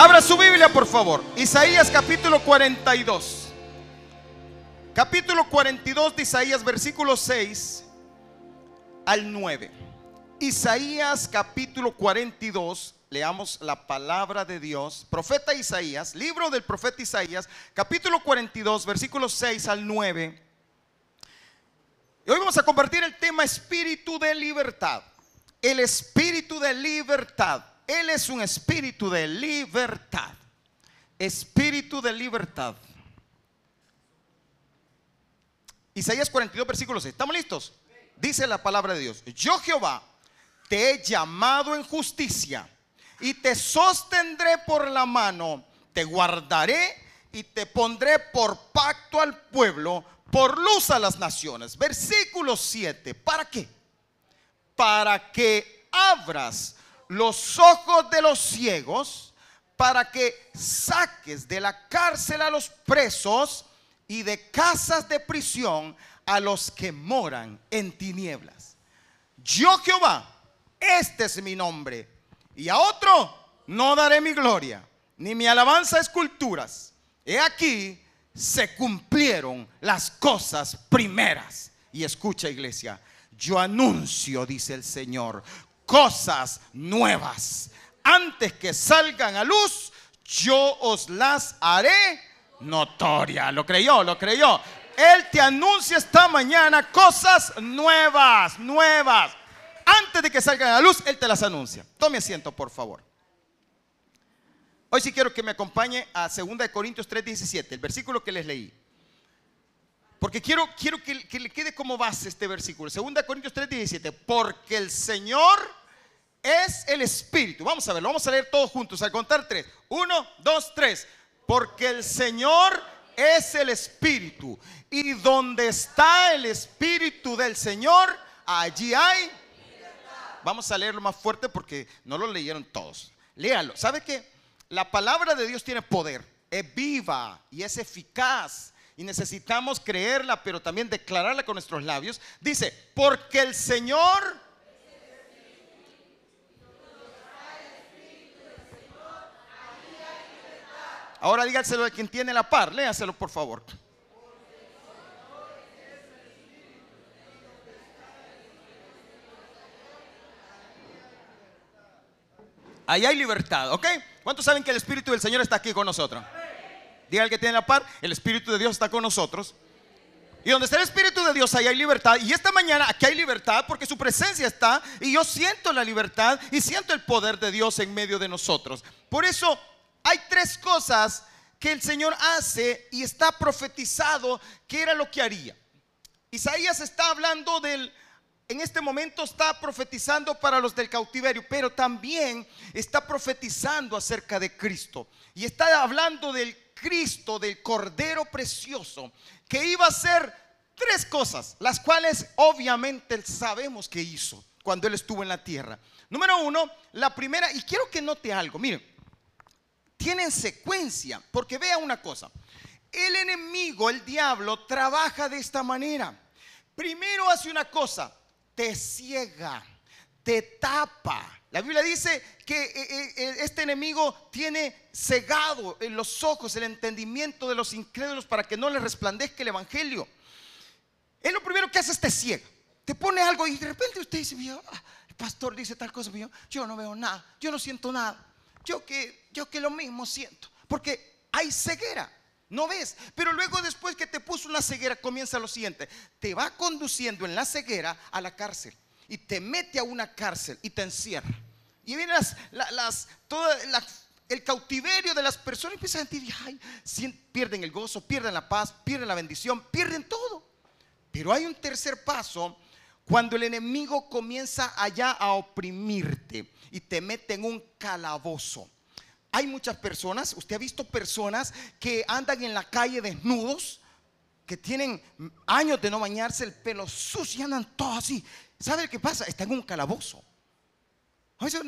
Abra su Biblia, por favor. Isaías capítulo 42. Capítulo 42 de Isaías, versículo 6 al 9. Isaías capítulo 42. Leamos la palabra de Dios. Profeta Isaías, libro del profeta Isaías, capítulo 42, versículos 6 al 9. Y hoy vamos a compartir el tema espíritu de libertad. El espíritu de libertad. Él es un espíritu de libertad. Espíritu de libertad. Isaías 42, versículo 6. ¿Estamos listos? Dice la palabra de Dios. Yo Jehová te he llamado en justicia y te sostendré por la mano, te guardaré y te pondré por pacto al pueblo, por luz a las naciones. Versículo 7. ¿Para qué? Para que abras los ojos de los ciegos, para que saques de la cárcel a los presos y de casas de prisión a los que moran en tinieblas. Yo Jehová, este es mi nombre, y a otro no daré mi gloria, ni mi alabanza a esculturas. He aquí, se cumplieron las cosas primeras. Y escucha iglesia, yo anuncio, dice el Señor, cosas nuevas. Antes que salgan a luz, yo os las haré notoria. ¿Lo creyó? ¿Lo creyó? Él te anuncia esta mañana cosas nuevas, nuevas. Antes de que salgan a luz, Él te las anuncia. Tome asiento, por favor. Hoy sí quiero que me acompañe a 2 Corintios 3:17, el versículo que les leí. Porque quiero, quiero que, que, le quede como base este versículo. 2 Corintios 3:17. Porque el Señor es el Espíritu. Vamos a verlo, vamos a leer todos juntos, al contar tres. Uno, dos, tres. Porque el Señor es el Espíritu. Y donde está el Espíritu del Señor, allí hay. Vamos a leerlo más fuerte porque no lo leyeron todos. Léalo. ¿Sabe qué? La palabra de Dios tiene poder. Es viva y es eficaz y necesitamos creerla, pero también declararla con nuestros labios. Dice, porque el Señor Ahora dígaselo a quien tiene la par, léaselo por favor. Ahí hay libertad, ¿ok? ¿Cuántos saben que el Espíritu del Señor está aquí con nosotros? Diga el que tiene la par, el Espíritu de Dios está con nosotros. Y donde está el Espíritu de Dios, ahí hay libertad. Y esta mañana aquí hay libertad porque su presencia está. Y yo siento la libertad y siento el poder de Dios en medio de nosotros. Por eso hay tres cosas que el Señor hace y está profetizado que era lo que haría. Isaías está hablando del, en este momento está profetizando para los del cautiverio, pero también está profetizando acerca de Cristo. Y está hablando del Cristo, del Cordero Precioso, que iba a hacer tres cosas, las cuales obviamente sabemos que hizo cuando Él estuvo en la tierra. Número uno, la primera, y quiero que note algo, miren, tienen secuencia, porque vea una cosa, el enemigo, el diablo, trabaja de esta manera. Primero hace una cosa, te ciega, te tapa. La Biblia dice que eh, eh, eh, este enemigo tiene cegado en los ojos el entendimiento de los incrédulos para que no les resplandezca el evangelio. Él lo primero que hace es te ciega. Te pone algo y de repente usted dice, ah, el pastor dice tal cosa, yo no veo nada, yo no siento nada yo que, yo que lo mismo siento. Porque hay ceguera. No ves, pero luego después que te puso una ceguera comienza lo siguiente, te va conduciendo en la ceguera a la cárcel y te mete a una cárcel y te encierra. Y viene las, todo el cautiverio de las personas y empiezan a sentir, ay, pierden el gozo, pierden la paz, pierden la bendición, pierden todo. Pero hay un tercer paso cuando el enemigo comienza allá a oprimirte y te mete en un calabozo. Hay muchas personas, usted ha visto personas que andan en la calle desnudos, que tienen años de no bañarse, el pelo sucio y andan todos así. ¿Sabe qué pasa? Están en un calabozo.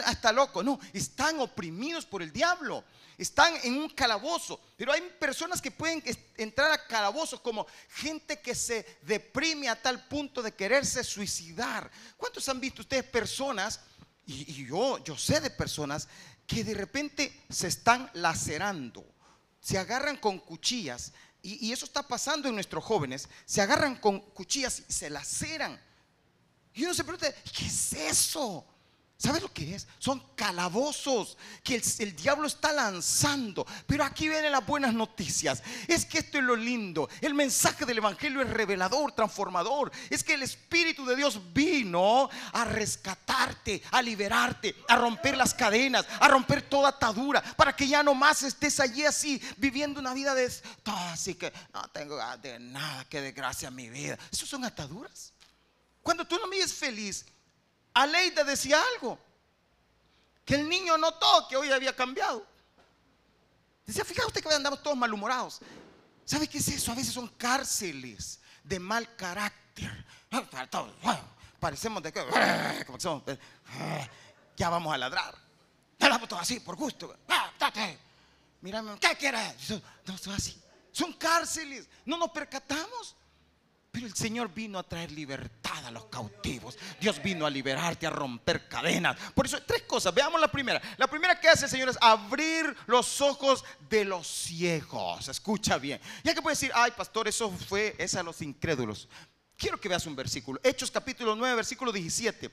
Hasta loco, no, están oprimidos por el diablo, están en un calabozo. Pero hay personas que pueden entrar a calabozos como gente que se deprime a tal punto de quererse suicidar. ¿Cuántos han visto ustedes personas y, yo, yo sé de personas que de repente se están lacerando, se agarran con cuchillas, y, y eso está pasando en nuestros jóvenes, se agarran con cuchillas y se laceran. Y uno se pregunta, ¿qué es eso? ¿Sabes lo que es? Son calabozos que el, diablo está lanzando. Pero aquí vienen las buenas noticias. Es que esto es lo lindo. El mensaje del Evangelio es revelador, transformador. Es que el Espíritu de Dios vino a rescatarte, a liberarte, a romper las cadenas, a romper toda atadura, para que ya no más estés allí así, viviendo una vida de... Así que no tengo de nada, que desgracia mi vida. Eso son ataduras. Cuando tú no me ves feliz, Aleida decía algo, que el niño notó que hoy había cambiado. Decía, fíjate usted que andamos todos malhumorados. ¿Sabe qué es eso? A veces son cárceles de mal carácter. Parecemos de que ya vamos a ladrar. Hablamos todo así, por gusto. Mírame, ¿qué quieres? No, así. Son cárceles. No nos percatamos. Pero el Señor vino a traer libertad a los cautivos. Dios vino a liberarte, a romper cadenas. Por eso, tres cosas. Veamos la primera. La primera que hace el Señor es abrir los ojos de los ciegos. Escucha bien. Ya que puede decir, ay, pastor, eso fue, es a los incrédulos. Quiero que veas un versículo. Hechos capítulo 9, versículo 17.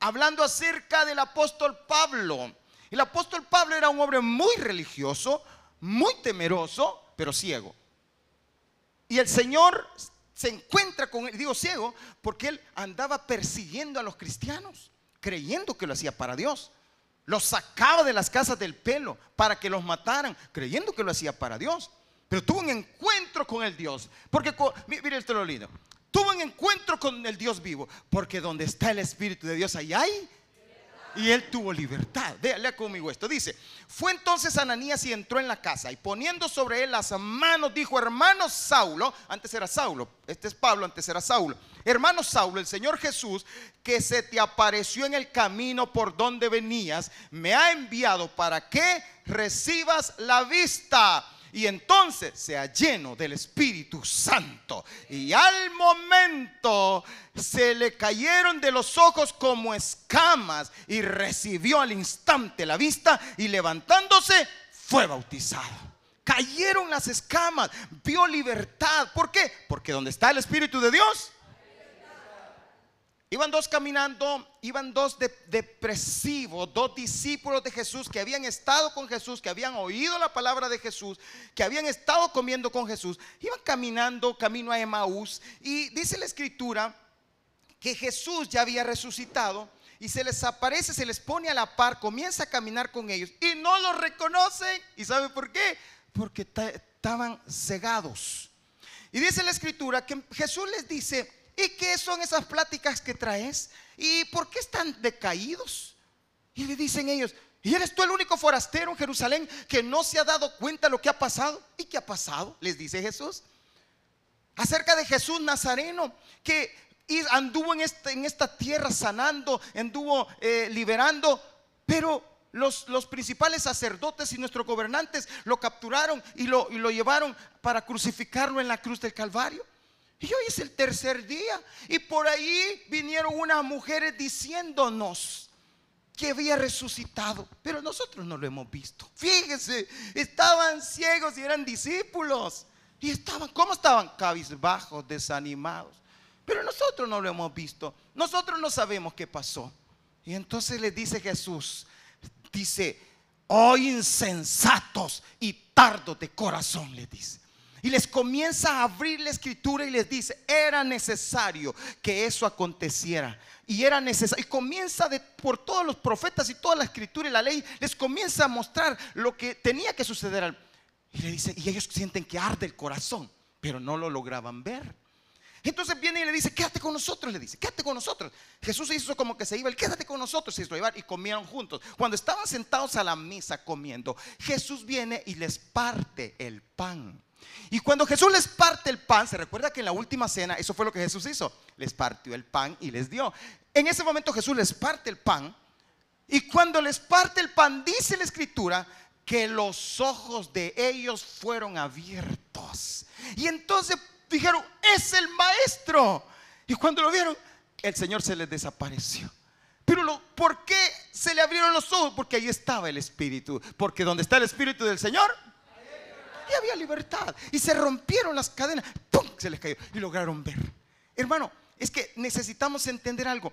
Hablando acerca del apóstol Pablo. El apóstol Pablo era un hombre muy religioso, muy temeroso, pero ciego. Y el Señor se encuentra con él, digo ciego, porque él andaba persiguiendo a los cristianos, creyendo que lo hacía para Dios. Los sacaba de las casas del pelo para que los mataran, creyendo que lo hacía para Dios. Pero tuvo un encuentro con el Dios. Porque, mire esto lo lindo. Tuvo un encuentro con el Dios vivo. Porque donde está el Espíritu de Dios, ahí hay y él tuvo libertad. Lea conmigo esto. Dice, fue entonces Ananías y entró en la casa y poniendo sobre él las manos dijo, hermano Saulo, antes era Saulo, este es Pablo, antes era Saulo. Hermano Saulo, el Señor Jesús, que se te apareció en el camino por donde venías, me ha enviado para que recibas la vista y entonces sea lleno del Espíritu Santo. Y al momento se le cayeron de los ojos como escamas y recibió al instante la vista y levantándose fue bautizado. Cayeron las escamas, vio libertad. ¿Por qué? Porque donde está el Espíritu de Dios, Iban dos caminando, iban dos depresivos, dos discípulos de Jesús que habían estado con Jesús, que habían oído la palabra de Jesús, que habían estado comiendo con Jesús. Iban caminando camino a Emaús y dice la escritura que Jesús ya había resucitado y se les aparece, se les pone a la par, comienza a caminar con ellos y no los reconocen. ¿Y sabe por qué? Porque estaban cegados. Y dice la escritura que Jesús les dice, ¿Y qué son esas pláticas que traes? ¿Y por qué están decaídos? Y le dicen ellos, ¿y eres tú el único forastero en Jerusalén que no se ha dado cuenta de lo que ha pasado? ¿Y qué ha pasado? Les dice Jesús. Acerca de Jesús Nazareno, que anduvo en esta, en esta tierra sanando, anduvo eh, liberando, pero los, principales sacerdotes y nuestros gobernantes lo capturaron y lo llevaron para crucificarlo en la cruz del Calvario. Y hoy es el tercer día. Y por ahí vinieron unas mujeres diciéndonos que había resucitado. Pero nosotros no lo hemos visto. Fíjense, estaban ciegos y eran discípulos. Y estaban, ¿cómo estaban? Cabizbajos, desanimados. Pero nosotros no lo hemos visto. Nosotros no sabemos qué pasó. Y entonces le dice Jesús, dice, oh insensatos y tardos de corazón, le dice. Y les comienza a abrir la escritura y les dice, era necesario que eso aconteciera. Y era necesario. Y comienza por todos los profetas y toda la escritura y la ley, les comienza a mostrar lo que tenía que suceder. Y le dice, y ellos sienten que arde el corazón, pero no lo lograban ver. Entonces viene y le dice, quédate con nosotros, le dice, quédate con nosotros. Jesús hizo como que se iba, el quédate con nosotros, se hizo llevar y comieron juntos. Cuando estaban sentados a la mesa comiendo, Jesús viene y les parte el pan. Y cuando Jesús les parte el pan, se recuerda que en la última cena, eso fue lo que Jesús hizo, les partió el pan y les dio. En ese momento Jesús les parte el pan y cuando les parte el pan, dice la escritura que los ojos de ellos fueron abiertos. Y entonces dijeron, es el maestro. Y cuando lo vieron, el Señor se les desapareció. Pero lo, ¿por qué se le abrieron los ojos? Porque ahí estaba el Espíritu. Porque donde está el Espíritu del Señor, y había libertad. Y se rompieron las cadenas. ¡Pum! Se les cayó. Y lograron ver. Hermano, es que necesitamos entender algo.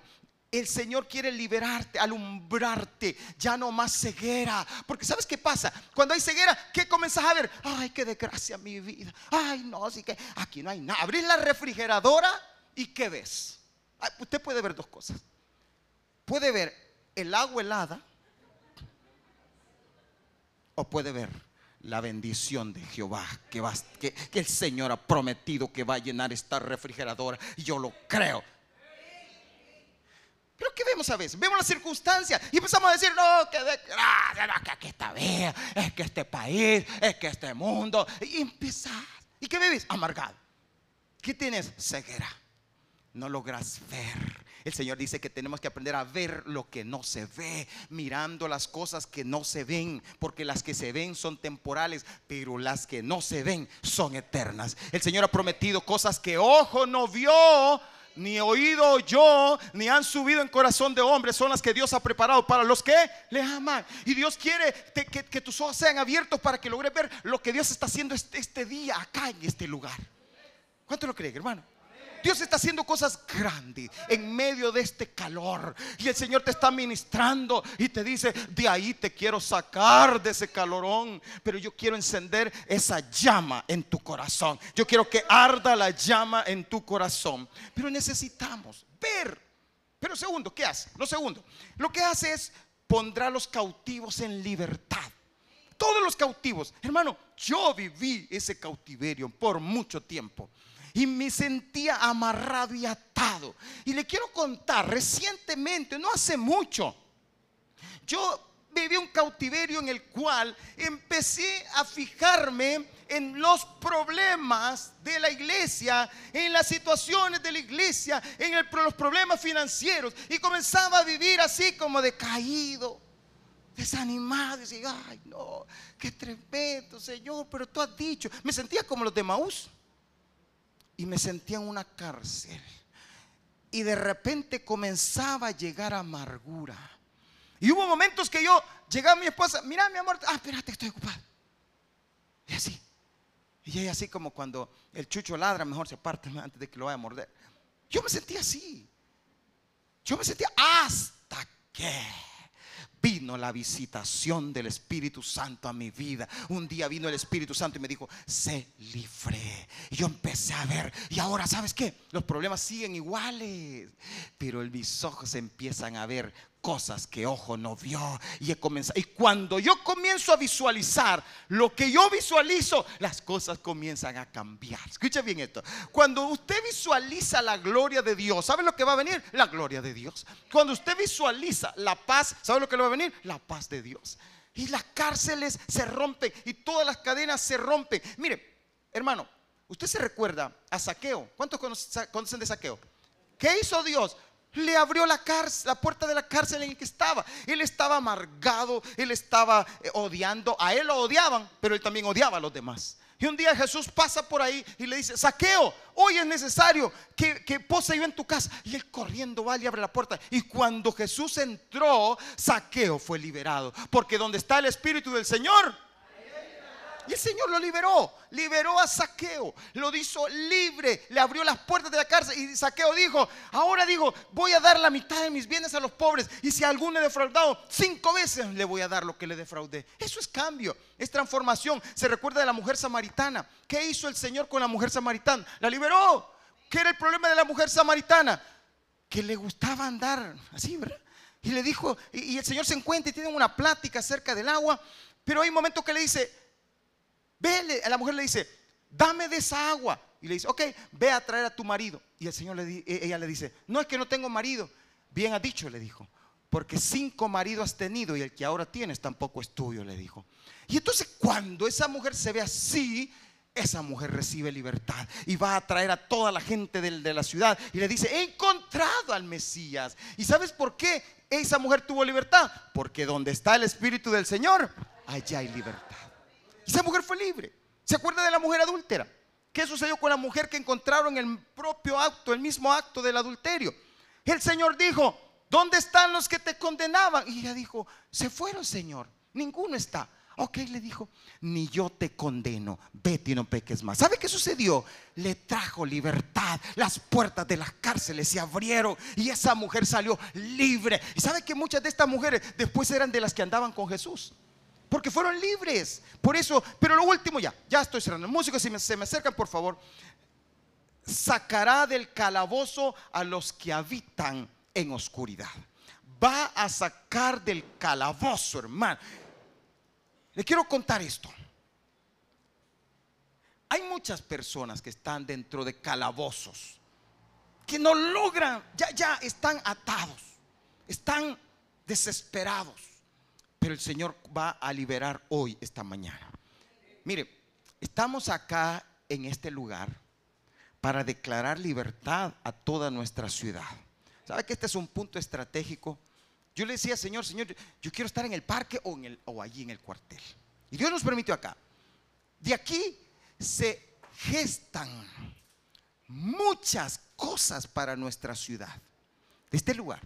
El Señor quiere liberarte, alumbrarte, ya no más ceguera. Porque ¿sabes qué pasa? Cuando hay ceguera, ¿qué comenzas a ver? Ay, qué desgracia mi vida. Ay, no, así que aquí no hay nada. Abrís la refrigeradora y ¿qué ves? Usted puede ver dos cosas. Puede ver el agua helada o puede ver la bendición de Jehová que, va, que, el Señor ha prometido que va a llenar esta refrigeradora. Yo lo creo. Pero ¿qué vemos a veces? Vemos las circunstancias y empezamos a decir, no, que no, que aquí está bien, es que este país, es que este mundo. Y empezás. ¿Y qué bebes? Amargado. ¿Qué tienes? Ceguera. No logras ver. El Señor dice que tenemos que aprender a ver lo que no se ve, mirando las cosas que no se ven, porque las que se ven son temporales, pero las que no se ven son eternas. El Señor ha prometido cosas que ojo no vio, ni oído yo, ni han subido en corazón de hombre, son las que Dios ha preparado para los que le aman. Y Dios quiere que, tus ojos sean abiertos para que logres ver lo que Dios está haciendo este, este día acá en este lugar. ¿Cuánto lo creen, hermano? Dios está haciendo cosas grandes en medio de este calor. Y el Señor te está ministrando y te dice, de ahí te quiero sacar de ese calorón. Pero yo quiero encender esa llama en tu corazón. Yo quiero que arda la llama en tu corazón. Pero necesitamos ver. Pero segundo, ¿qué hace? Lo segundo, lo que hace es pondrá a los cautivos en libertad. Todos los cautivos. Hermano, yo viví ese cautiverio por mucho tiempo y me sentía amarrado y atado. Y le quiero contar, recientemente, no hace mucho, yo viví un cautiverio en el cual empecé a fijarme en los problemas de la iglesia, en las situaciones de la iglesia, en los problemas financieros. Y comenzaba a vivir así como decaído, desanimado. Y decía, ay no, qué tremendo, Señor, pero tú has dicho. Me sentía como los de Maús y me sentía en una cárcel. Y de repente comenzaba a llegar amargura. Y hubo momentos que yo llegaba a mi esposa, mira mi amor, ah, espérate, estoy ocupado. Y así. Y ella así como cuando el chucho ladra, mejor se parte antes de que lo vaya a morder. Yo me sentía así. Yo me sentía hasta que vino la visitación del Espíritu Santo a mi vida. Un día vino el Espíritu Santo y me dijo, se libre. Y yo empecé a ver, y ahora, ¿sabes qué? Los problemas siguen iguales, pero mis ojos empiezan a ver cosas que ojo no vio. Y, he comenzado, y cuando yo comienzo a visualizar lo que yo visualizo, las cosas comienzan a cambiar. Escucha bien esto. Cuando usted visualiza la gloria de Dios, ¿sabe lo que va a venir? La gloria de Dios. Cuando usted visualiza la paz, ¿sabe lo que le va a venir? La paz de Dios. Y las cárceles se rompen y todas las cadenas se rompen. Mire, hermano, usted se recuerda a Saqueo. ¿Cuántos conocen de Saqueo? ¿Qué hizo Dios? Le abrió la, cárcel, la puerta de la cárcel en que estaba. Él estaba amargado, él estaba eh, odiando, a él lo odiaban, pero él también odiaba a los demás. Y un día Jesús pasa por ahí y le dice, saqueo, hoy es necesario que, que pose yo en tu casa. Y él corriendo va y abre la puerta. Y cuando Jesús entró, saqueo fue liberado. Porque donde está el Espíritu del Señor, y el Señor lo liberó, liberó a Saqueo, lo hizo libre, le abrió las puertas de la cárcel y Saqueo dijo, ahora digo, voy a dar la mitad de mis bienes a los pobres y si a alguno he defraudado, cinco veces le voy a dar lo que le defraudé. Eso es cambio, es transformación. Se recuerda de la mujer samaritana. ¿Qué hizo el Señor con la mujer samaritana? La liberó. ¿Qué era el problema de la mujer samaritana? Que le gustaba andar así, ¿verdad? Y le dijo, y, el Señor se encuentra y tienen una plática acerca del agua, pero hay momentos que le dice, Ve, la mujer le dice, dame de esa agua. Y le dice, ok, ve a traer a tu marido. Y el Señor le, e, ella le dice, no es que no tengo marido. Bien ha dicho, le dijo, porque cinco maridos has tenido y el que ahora tienes tampoco es tuyo, le dijo. Y entonces cuando esa mujer se ve así, esa mujer recibe libertad y va a traer a toda la gente de, de la ciudad y le dice, he encontrado al Mesías. ¿Y sabes por qué esa mujer tuvo libertad? Porque donde está el Espíritu del Señor, allá hay libertad. Esa mujer fue libre. ¿Se acuerda de la mujer adúltera? ¿Qué sucedió con la mujer que encontraron el propio acto, el mismo acto del adulterio? El Señor dijo, ¿dónde están los que te condenaban? Y ella dijo, se fueron, Señor, ninguno está. Ok, le dijo, ni yo te condeno, vete y no peques más. ¿Sabe qué sucedió? Le trajo libertad, las puertas de las cárceles se abrieron y esa mujer salió libre. Y sabe que muchas de estas mujeres después eran de las que andaban con Jesús. Porque fueron libres. Por eso, pero lo último ya, ya estoy cerrando. Músicos, si se me acercan, por favor. Sacará del calabozo a los que habitan en oscuridad. Va a sacar del calabozo, hermano. Le quiero contar esto. Hay muchas personas que están dentro de calabozos, que no logran, ya, ya están atados, están desesperados. Pero el Señor va a liberar hoy, esta mañana. Mire, estamos acá en este lugar para declarar libertad a toda nuestra ciudad. ¿Sabe que este es un punto estratégico? Yo le decía, Señor, Señor, yo quiero estar en el parque o, en el, o allí en el cuartel. Y Dios nos permitió acá. De aquí se gestan muchas cosas para nuestra ciudad. De este lugar.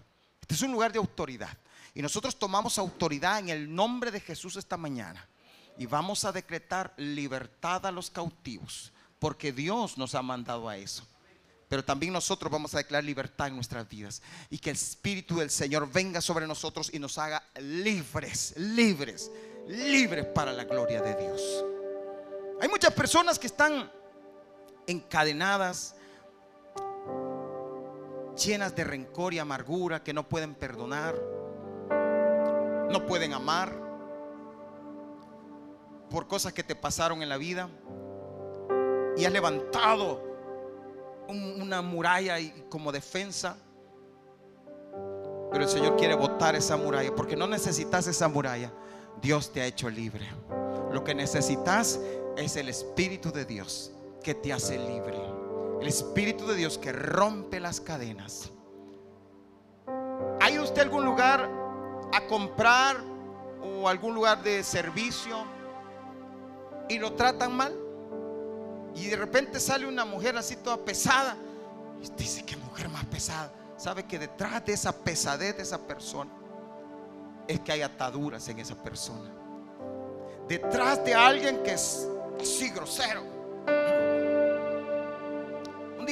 Este es un lugar de autoridad. Y nosotros tomamos autoridad en el nombre de Jesús esta mañana. Y vamos a decretar libertad a los cautivos. Porque Dios nos ha mandado a eso pero también nosotros vamos a declarar libertad en nuestras vidas. Y que el Espíritu del Señor venga sobre nosotros y nos haga libres, libres, libres para la gloria de Dios. Hay muchas personas que están encadenadas, llenas de rencor y amargura, que no pueden perdonar, no pueden amar por cosas que te pasaron en la vida y has levantado una muralla como defensa. Pero el Señor quiere botar esa muralla porque no necesitas esa muralla. Dios te ha hecho libre. Lo que necesitas es el Espíritu de Dios que te hace libre. El Espíritu de Dios que rompe las cadenas. ¿Hay usted algún lugar a comprar o algún lugar de servicio y lo tratan mal? Y de repente sale una mujer así toda pesada. Y dice, ¿qué mujer más pesada? Sabe que detrás de esa pesadez de esa persona es que hay ataduras en esa persona. Detrás de alguien que es así grosero.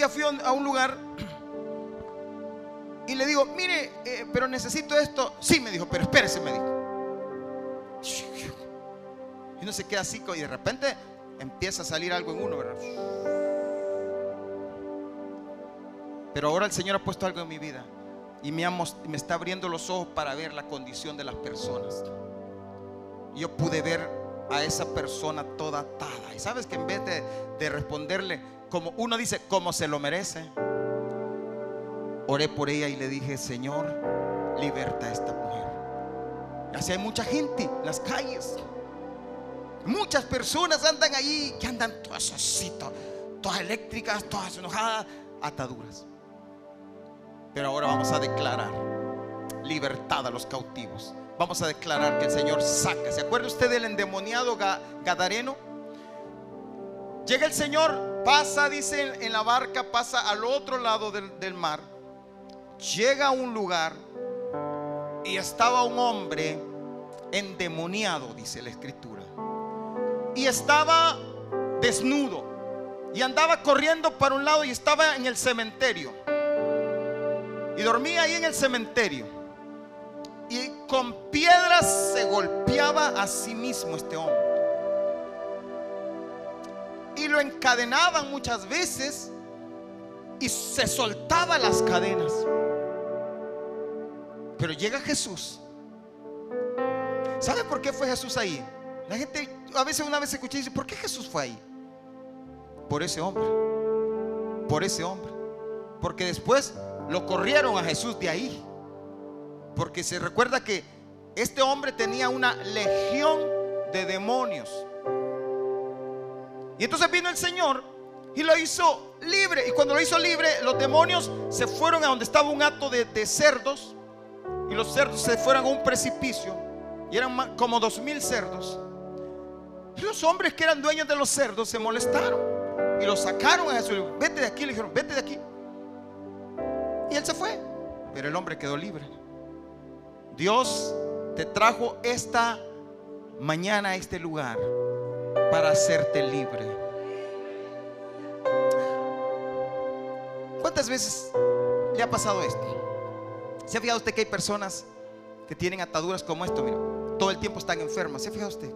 Fui a un lugar y le digo, mire, eh, pero necesito esto. Sí, me dijo, pero espérese, me dijo. Y uno se queda así y de repente empieza a salir algo en uno, ¿verdad? Pero ahora el Señor ha puesto algo en mi vida y me, está abriendo los ojos para ver la condición de las personas. Yo pude ver a esa persona toda atada. Y sabes que en vez de responderle, como uno dice, como se lo merece, oré por ella y le dije, Señor, liberta a esta mujer. Así hay mucha gente en las calles. Muchas personas andan ahí que andan todas así, todas eléctricas, todas enojadas, ataduras. Pero ahora vamos a declarar libertad a los cautivos. Vamos a declarar que el Señor saca. ¿Se acuerda usted del endemoniado Gadareno? Llega el Señor, pasa, dice en la barca, pasa al otro lado del, mar. Llega a un lugar y estaba un hombre endemoniado, dice la escritura y estaba desnudo y andaba corriendo para un lado y estaba en el cementerio. Y dormía ahí en el cementerio. Y con piedras se golpeaba a sí mismo este hombre. Y lo encadenaban muchas veces y se soltaba las cadenas. Pero llega Jesús. ¿Sabe por qué fue Jesús ahí? La gente a veces una vez escuché y dice, ¿por qué Jesús fue ahí? Por ese hombre. Por ese hombre. Porque después lo corrieron a Jesús de ahí. Porque se recuerda que este hombre tenía una legión de demonios. Y entonces vino el Señor y lo hizo libre. Y cuando lo hizo libre, los demonios se fueron a donde estaba un hato de, cerdos. Y los cerdos se fueron a un precipicio. Y eran como dos mil cerdos. Los hombres que eran dueños de los cerdos se molestaron y lo sacaron a Jesús. Vete de aquí, le dijeron, vete de aquí. Y él se fue. Pero el hombre quedó libre. Dios te trajo esta mañana a este lugar para hacerte libre. ¿Cuántas veces le ha pasado esto? ¿Se ha fijado usted que hay personas que tienen ataduras como esto? Mira, todo el tiempo están enfermas. ¿Se ha fijado usted?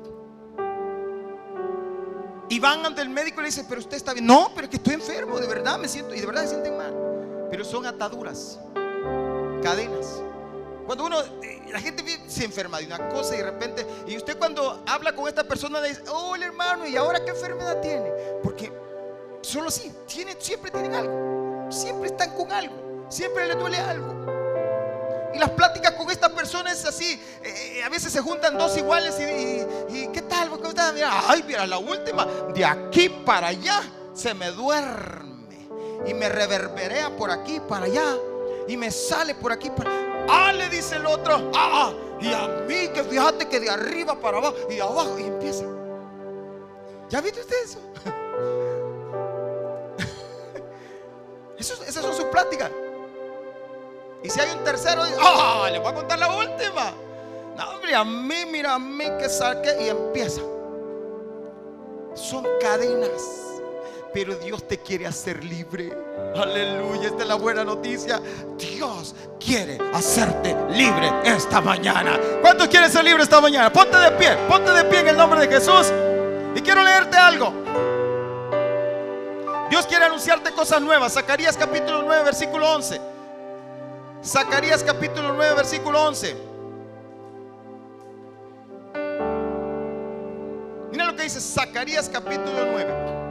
Y van ante el médico y le dicen, pero usted está bien. No, pero es que estoy enfermo, de verdad me siento, y de verdad se sienten mal. Pero son ataduras, cadenas. Cuando uno, eh, la gente se enferma de una cosa y de repente, y usted cuando habla con esta persona le dice, hola hermano, ¿y ahora qué enfermedad tiene? Porque solo así, tiene, siempre tienen algo, siempre están con algo, siempre le duele algo. Y las pláticas con esta persona es así. Eh, eh, a veces se juntan dos iguales y, ¿qué tal? ¿Cómo estás? ay, mira, la última, de aquí para allá se me duerme y me reverberea por aquí para allá y me sale por aquí para Ah, le dice el otro, ah, ah, y a mí que fíjate que de arriba para abajo y abajo y empieza. ¿Ya viste usted eso? eso esas son sus pláticas. Y si hay un tercero, ¡ah! Le voy a contar la última. No, a mí, mira, a mí que saque y empieza. Son cadenas. Pero Dios te quiere hacer libre. Aleluya, esta es la buena noticia. Dios quiere hacerte libre esta mañana. ¿Cuántos quieren ser libres esta mañana? Ponte de pie, ponte de pie en el nombre de Jesús. Y quiero leerte algo. Dios quiere anunciarte cosas nuevas. Zacarías capítulo 9, versículo 11. Zacarías capítulo 9, versículo 11. Mira lo que dice Zacarías capítulo 9.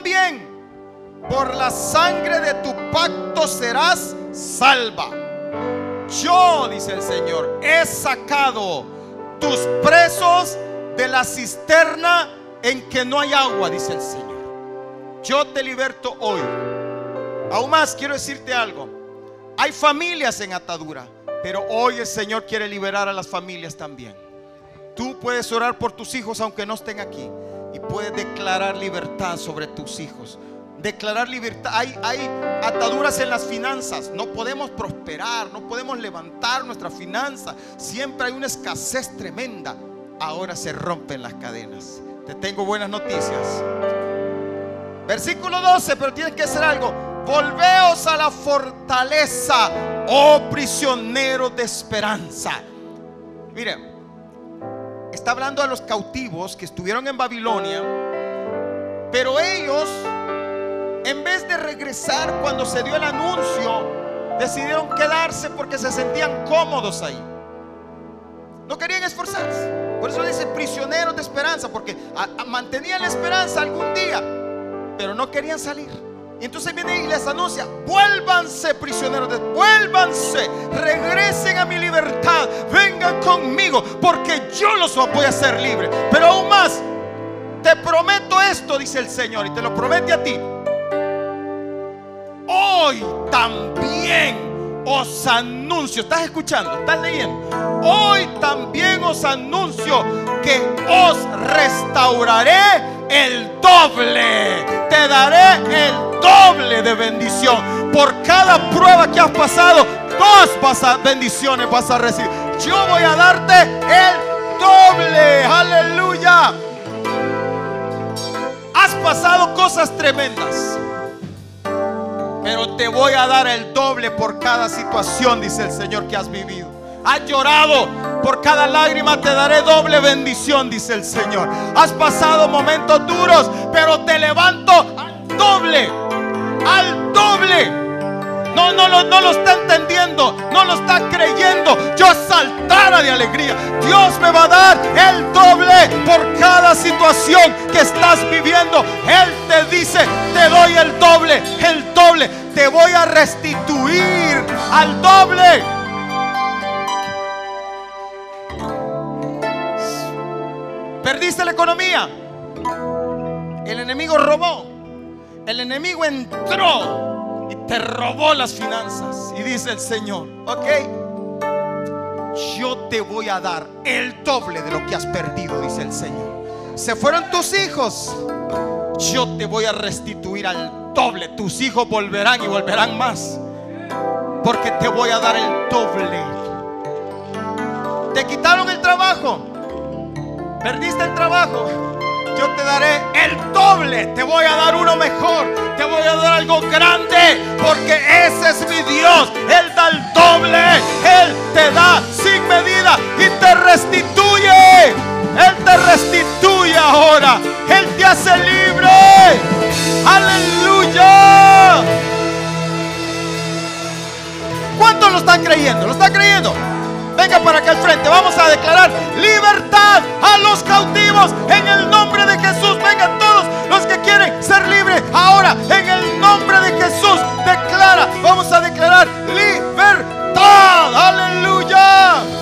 También, por la sangre de tu pacto serás salva. Yo, dice el Señor, he sacado tus presos de la cisterna en que no hay agua, dice el Señor. Yo te liberto hoy. Aún más quiero decirte algo. Hay familias en atadura, pero hoy el Señor quiere liberar a las familias también. Tú puedes orar por tus hijos aunque no estén aquí y puedes declarar libertad sobre tus hijos. Declarar libertad. Hay, ataduras en las finanzas. No podemos prosperar, no podemos levantar nuestra finanza. Siempre hay una escasez tremenda. Ahora se rompen las cadenas. Te tengo buenas noticias. Versículo 12, pero tienes que hacer algo. Volveos a la fortaleza, oh prisionero de esperanza. Mire, está hablando a los cautivos que estuvieron en Babilonia, pero ellos, en vez de regresar cuando se dio el anuncio, decidieron quedarse porque se sentían cómodos ahí. No querían esforzarse. Por eso dice prisioneros de esperanza, porque mantenían la esperanza algún día pero no querían salir. Y entonces viene y les anuncia, vuélvanse prisioneros, vuélvanse, regresen a mi libertad, vengan conmigo, porque yo los voy a hacer libres. Pero aún más, te prometo esto, dice el Señor, y te lo promete a ti. Hoy también os anuncio, ¿estás escuchando? ¿Estás leyendo? Hoy también os anuncio que os restauraré el doble. Te daré el doble de bendición. Por cada prueba que has pasado, dos bendiciones vas a recibir. Yo voy a darte el doble. Aleluya. Has pasado cosas tremendas. Pero te voy a dar el doble por cada situación, dice el Señor, que has vivido. Has llorado, por cada lágrima te daré doble bendición, dice el Señor. Has pasado momentos duros, pero te levanto al doble, al doble. No, no, no, no lo está entendiendo, no lo está creyendo. Yo saltara de alegría. Dios me va a dar el doble por cada situación que estás viviendo. Él te dice, te doy el doble, el doble. Te voy a restituir al doble. Perdiste la economía. El enemigo robó. El enemigo entró y te robó las finanzas. Y dice el Señor, ok, yo te voy a dar el doble de lo que has perdido, dice el Señor. Se fueron tus hijos. Yo te voy a restituir al doble. Tus hijos volverán y volverán más. Porque te voy a dar el doble. Te quitaron el trabajo. Perdiste el trabajo. Yo te daré el doble. Te voy a dar uno mejor. Te voy a dar algo grande. Porque ese es mi Dios. Él da el doble. Él te da sin medida y te restituye. Él te restituye ahora. Él te hace libre. Aleluya. ¿Cuántos lo están creyendo? ¿Lo están creyendo? Venga para acá al frente. Vamos a declarar libertad a los cautivos en el nombre de Jesús. Vengan todos los que quieren ser libres. Ahora, en el nombre de Jesús, declara. Vamos a declarar libertad. Aleluya.